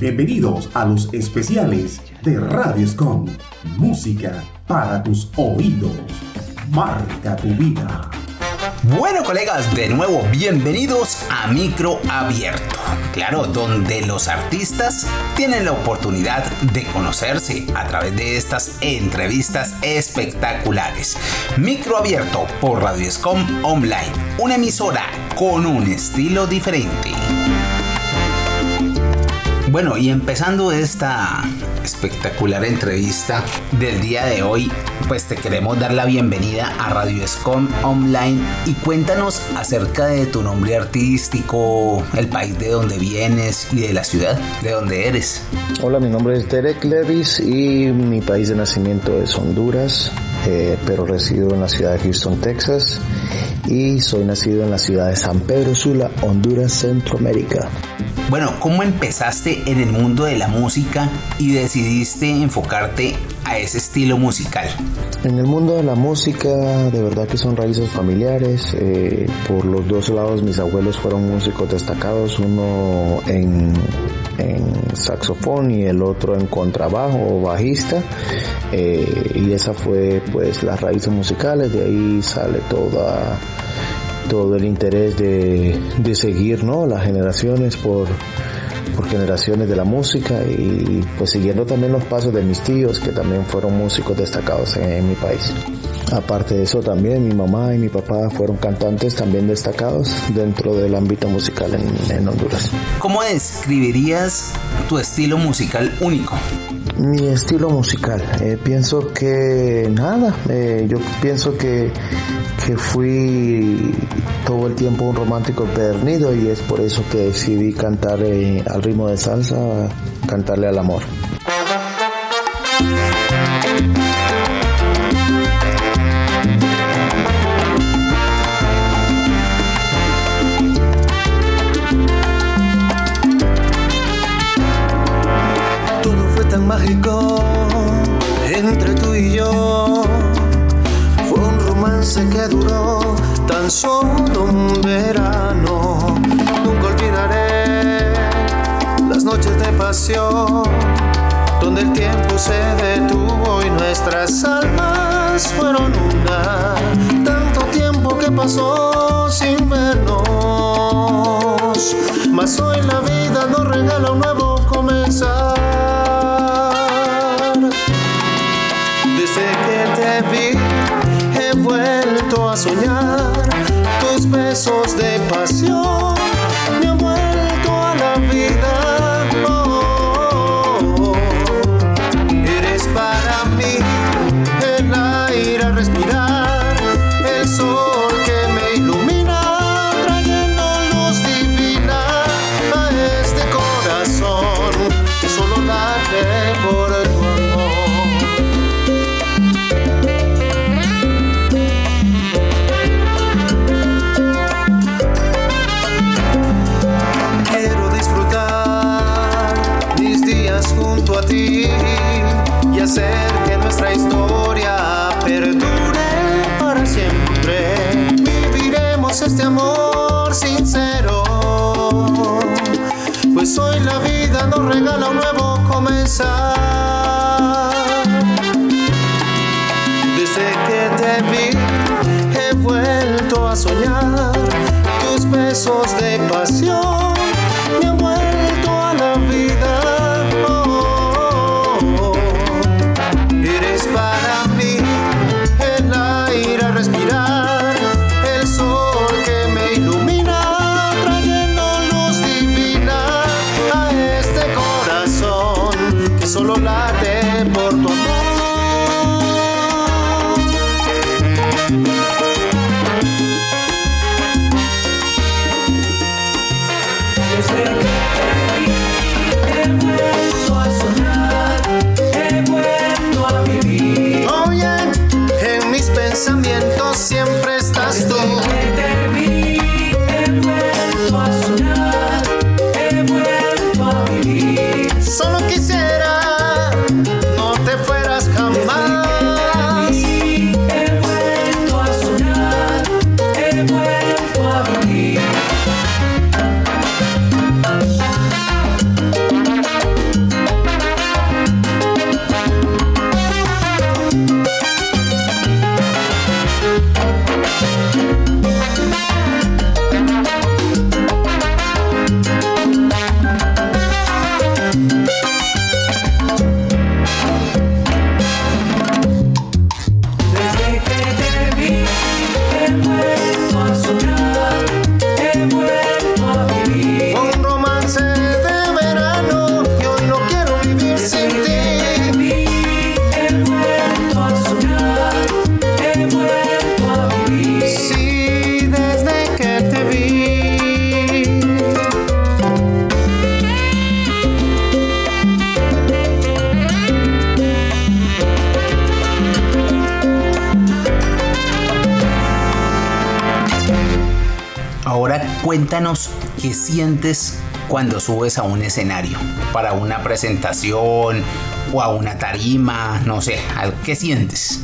Bienvenidos a los especiales de Radio Escom. Música para tus oídos. Marca tu vida. Bueno colegas, de nuevo bienvenidos a Micro Abierto. Claro, donde los artistas tienen la oportunidad de conocerse a través de estas entrevistas espectaculares. Micro Abierto por Radio Escom Online, una emisora con un estilo diferente. Bueno, y empezando esta espectacular entrevista del día de hoy, pues te queremos dar la bienvenida a Radio Escom Online y cuéntanos acerca de tu nombre artístico, el país de donde vienes y de la ciudad de donde eres. Hola, mi nombre es Derek Levis y mi país de nacimiento es Honduras, eh, pero resido en la ciudad de Houston, Texas y soy nacido en la ciudad de San Pedro Sula, Honduras, Centroamérica. Bueno, ¿cómo empezaste en el mundo de la música y decidiste enfocarte a ese estilo musical? En el mundo de la música, de verdad que son raíces familiares. Eh, por los dos lados, mis abuelos fueron músicos destacados, uno en, saxofón y el otro en contrabajo o bajista. Eh, y esa fue pues las raíces musicales, de ahí sale toda todo el interés de, de seguir ¿no? las generaciones por, por generaciones de la música y pues siguiendo también los pasos de mis tíos que también fueron músicos destacados en, mi país. Aparte de eso también mi mamá y mi papá fueron cantantes también destacados dentro del ámbito musical en, en Honduras. ¿Cómo describirías tu estilo musical único? Mi estilo musical, eh, pienso que nada, eh, yo pienso que que fui todo el tiempo un romántico pernido y es por eso que decidí cantar eh, al ritmo de salsa, cantarle al amor. Mágico entre tú y yo que duró tan solo un verano. Nunca olvidaré las noches de pasión, donde el tiempo se detuvo y nuestras almas fueron una. Tanto tiempo que pasó sin vernos, mas hoy la vida nos regala un nuevo comenzar. Que te vi vuelto a soñar tus besos de pasión pensamiento. Cuéntanos qué sientes cuando subes a un escenario para una presentación o a una tarima, no sé, ¿qué sientes?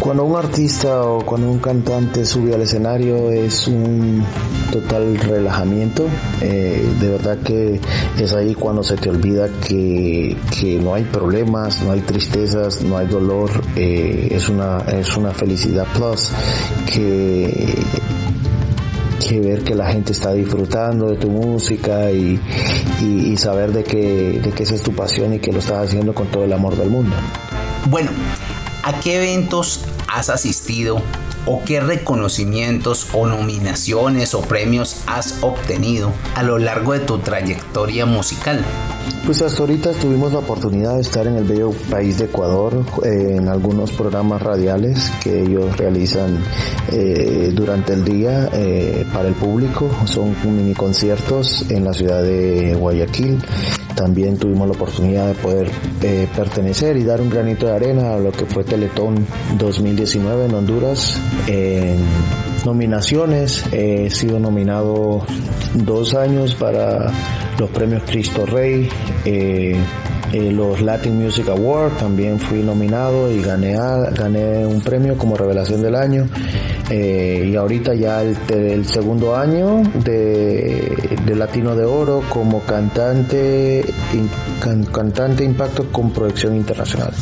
Cuando un artista o cuando un cantante sube al escenario es un total relajamiento. Eh, de verdad que es ahí cuando se te olvida que, no hay problemas, no hay tristezas, no hay dolor. Eh, es, una, es una felicidad plus que que ver que la gente está disfrutando de tu música y, saber de que, de que esa es tu pasión y que lo estás haciendo con todo el amor del mundo. Bueno, ¿A qué eventos has asistido o qué reconocimientos o nominaciones o premios has obtenido a lo largo de tu trayectoria musical? Pues hasta ahorita tuvimos la oportunidad de estar en el bello país de Ecuador eh, en algunos programas radiales que ellos realizan eh, durante el día eh, para el público. Son mini conciertos en la ciudad de Guayaquil. También tuvimos la oportunidad de poder pertenecer y dar un granito de arena a lo que fue Teletón 2019 en Honduras. Nominaciones, he sido nominado dos años para los premios Cristo Rey, eh, eh, los Latin Music Awards, también fui nominado y gané, gané un premio como revelación del año. Eh, y ahorita ya el, segundo año de, Latino de Oro como cantante, cantante impacto con proyección internacional.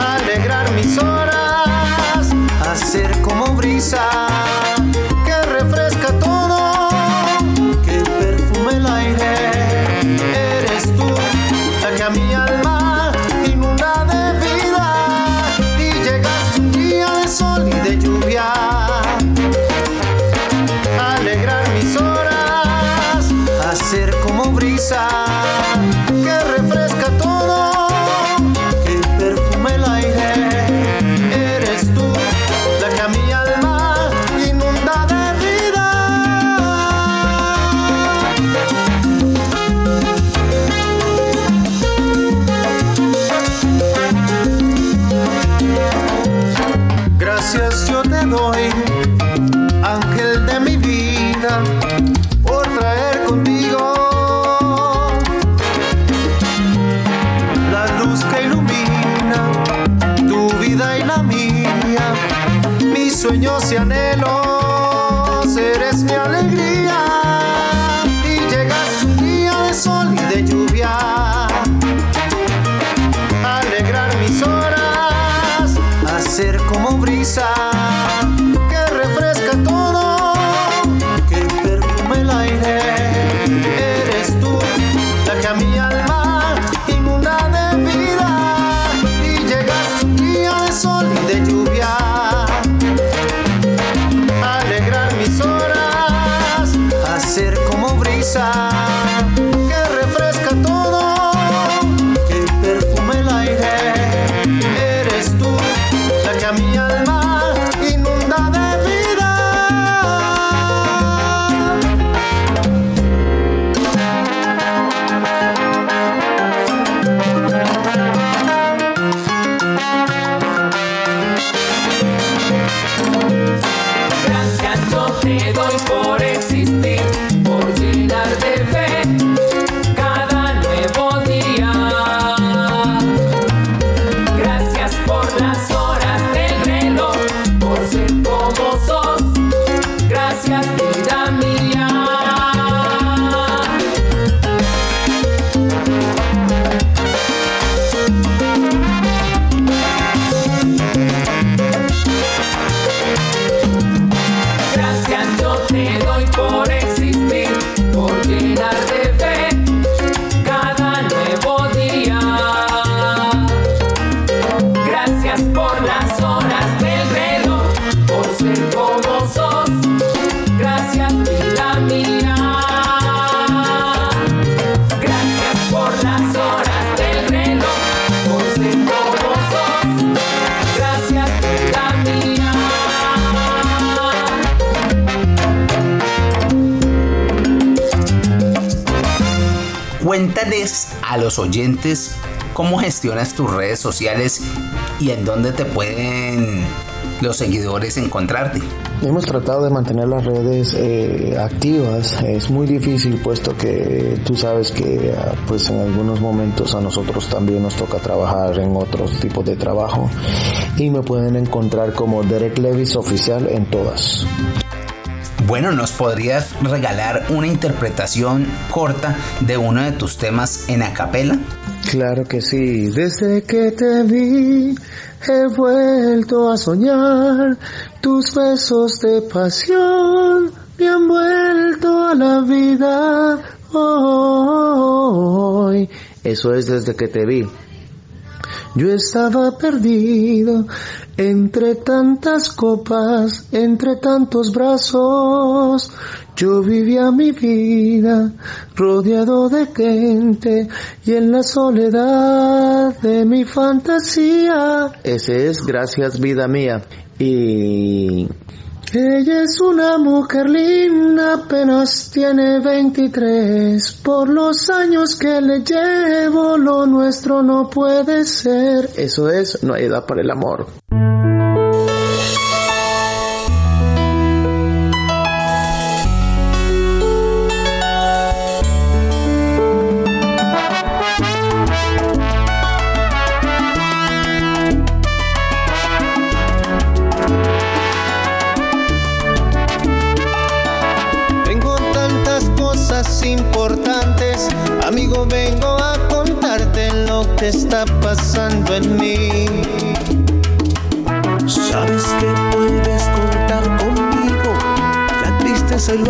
Alegrar mis horas, hacer como brisa alegría. Cuéntales a los oyentes cómo gestionas tus redes sociales y en dónde te pueden los seguidores encontrarte. Hemos tratado de mantener las redes eh, activas. Es muy difícil puesto que tú sabes que pues en algunos momentos a nosotros también nos toca trabajar en otros tipos de trabajo y me pueden encontrar como Derek Levis oficial en todas. Bueno, ¿nos podrías regalar una interpretación corta de uno de tus temas en acapela? Claro que sí. Desde que te vi he vuelto a soñar tus besos de pasión me han vuelto a la vida hoy. Eso es desde que te vi. Yo estaba perdido entre tantas copas, entre tantos brazos. Yo vivía mi vida rodeado de gente y en la soledad de mi fantasía. Ese es Gracias vida mía. Y ella es una mujer linda, apenas tiene 23. Por los años que le llevo, lo nuestro no puede ser. Eso es, no hay edad para el amor.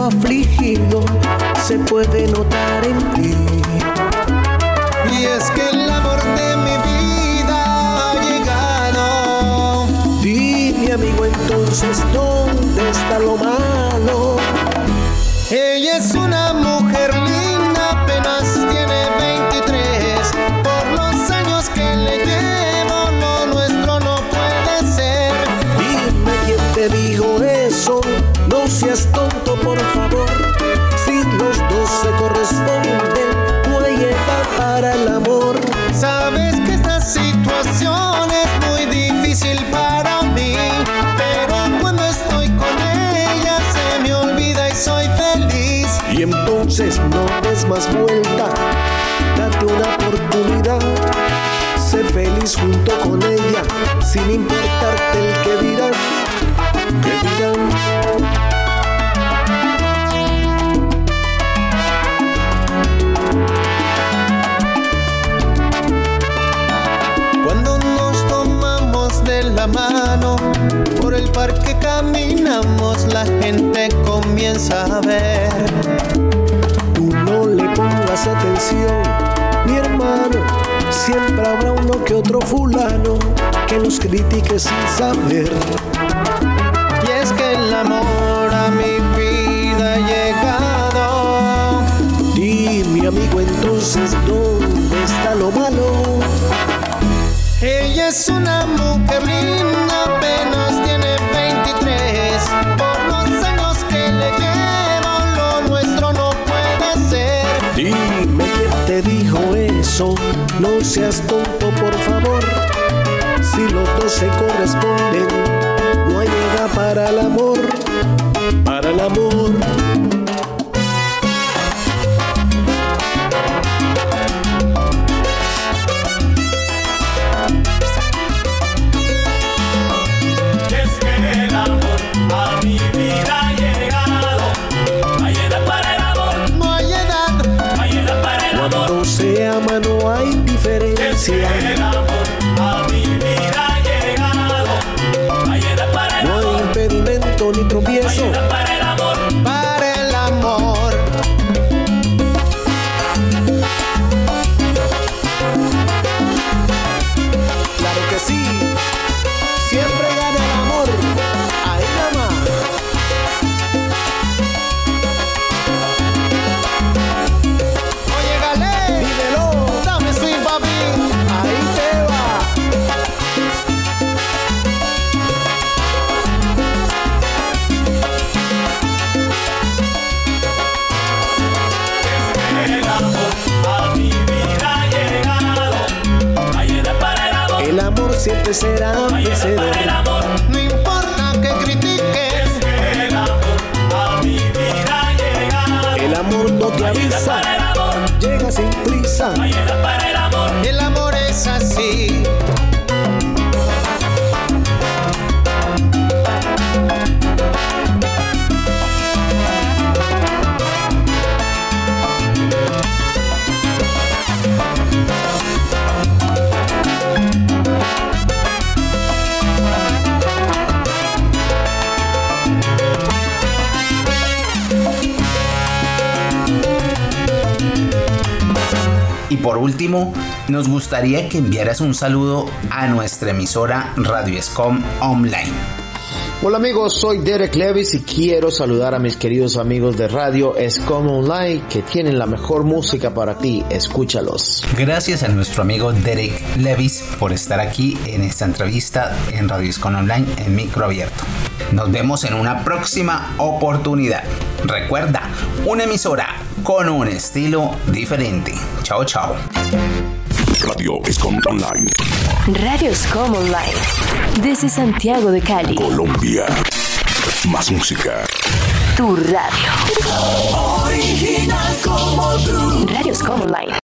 Afligido se puede notar en ti. Y es que el amor de mi vida ha llegado. Dime amigo entonces, ¿dónde está lo malo? Para el amor. Sabes que esta situación es muy difícil para mí, pero cuando estoy con ella se me olvida y soy feliz. Y entonces no des más vuelta, date una oportunidad. Sé feliz junto con ella, sin importarte el que dirán cuando mano, por el parque caminamos, la gente comienza a ver. Tú no le pongas atención, mi hermano, siempre habrá uno que otro fulano que nos critique sin saber que el amor a mi vida ha llegado. mi amigo entonces, ¿dónde está lo malo? Ella es una mujer linda, apenas tiene 23. Por los años que le llevo, lo nuestro no puede ser. Dime quién te dijo eso, no seas tonto por favor. Si los dos se corresponden, para el amor, para el amor. Será último, nos gustaría que enviaras un saludo a nuestra emisora Radio Escom Online. Hola amigos, soy Derek Levis y quiero saludar a mis queridos amigos de Radio Escom Online que tienen la mejor música para ti. Escúchalos. Gracias a nuestro amigo Derek Levis por estar aquí en esta entrevista en Radio Escom Online en micro abierto. Nos vemos en una próxima oportunidad. Recuerda, una emisora con un estilo diferente. Chao, chao. Radio Escom Online, Radios Como Online. Desde Santiago de Cali. Colombia. Más música. Tu radio. Original como tú. Radios Como Online.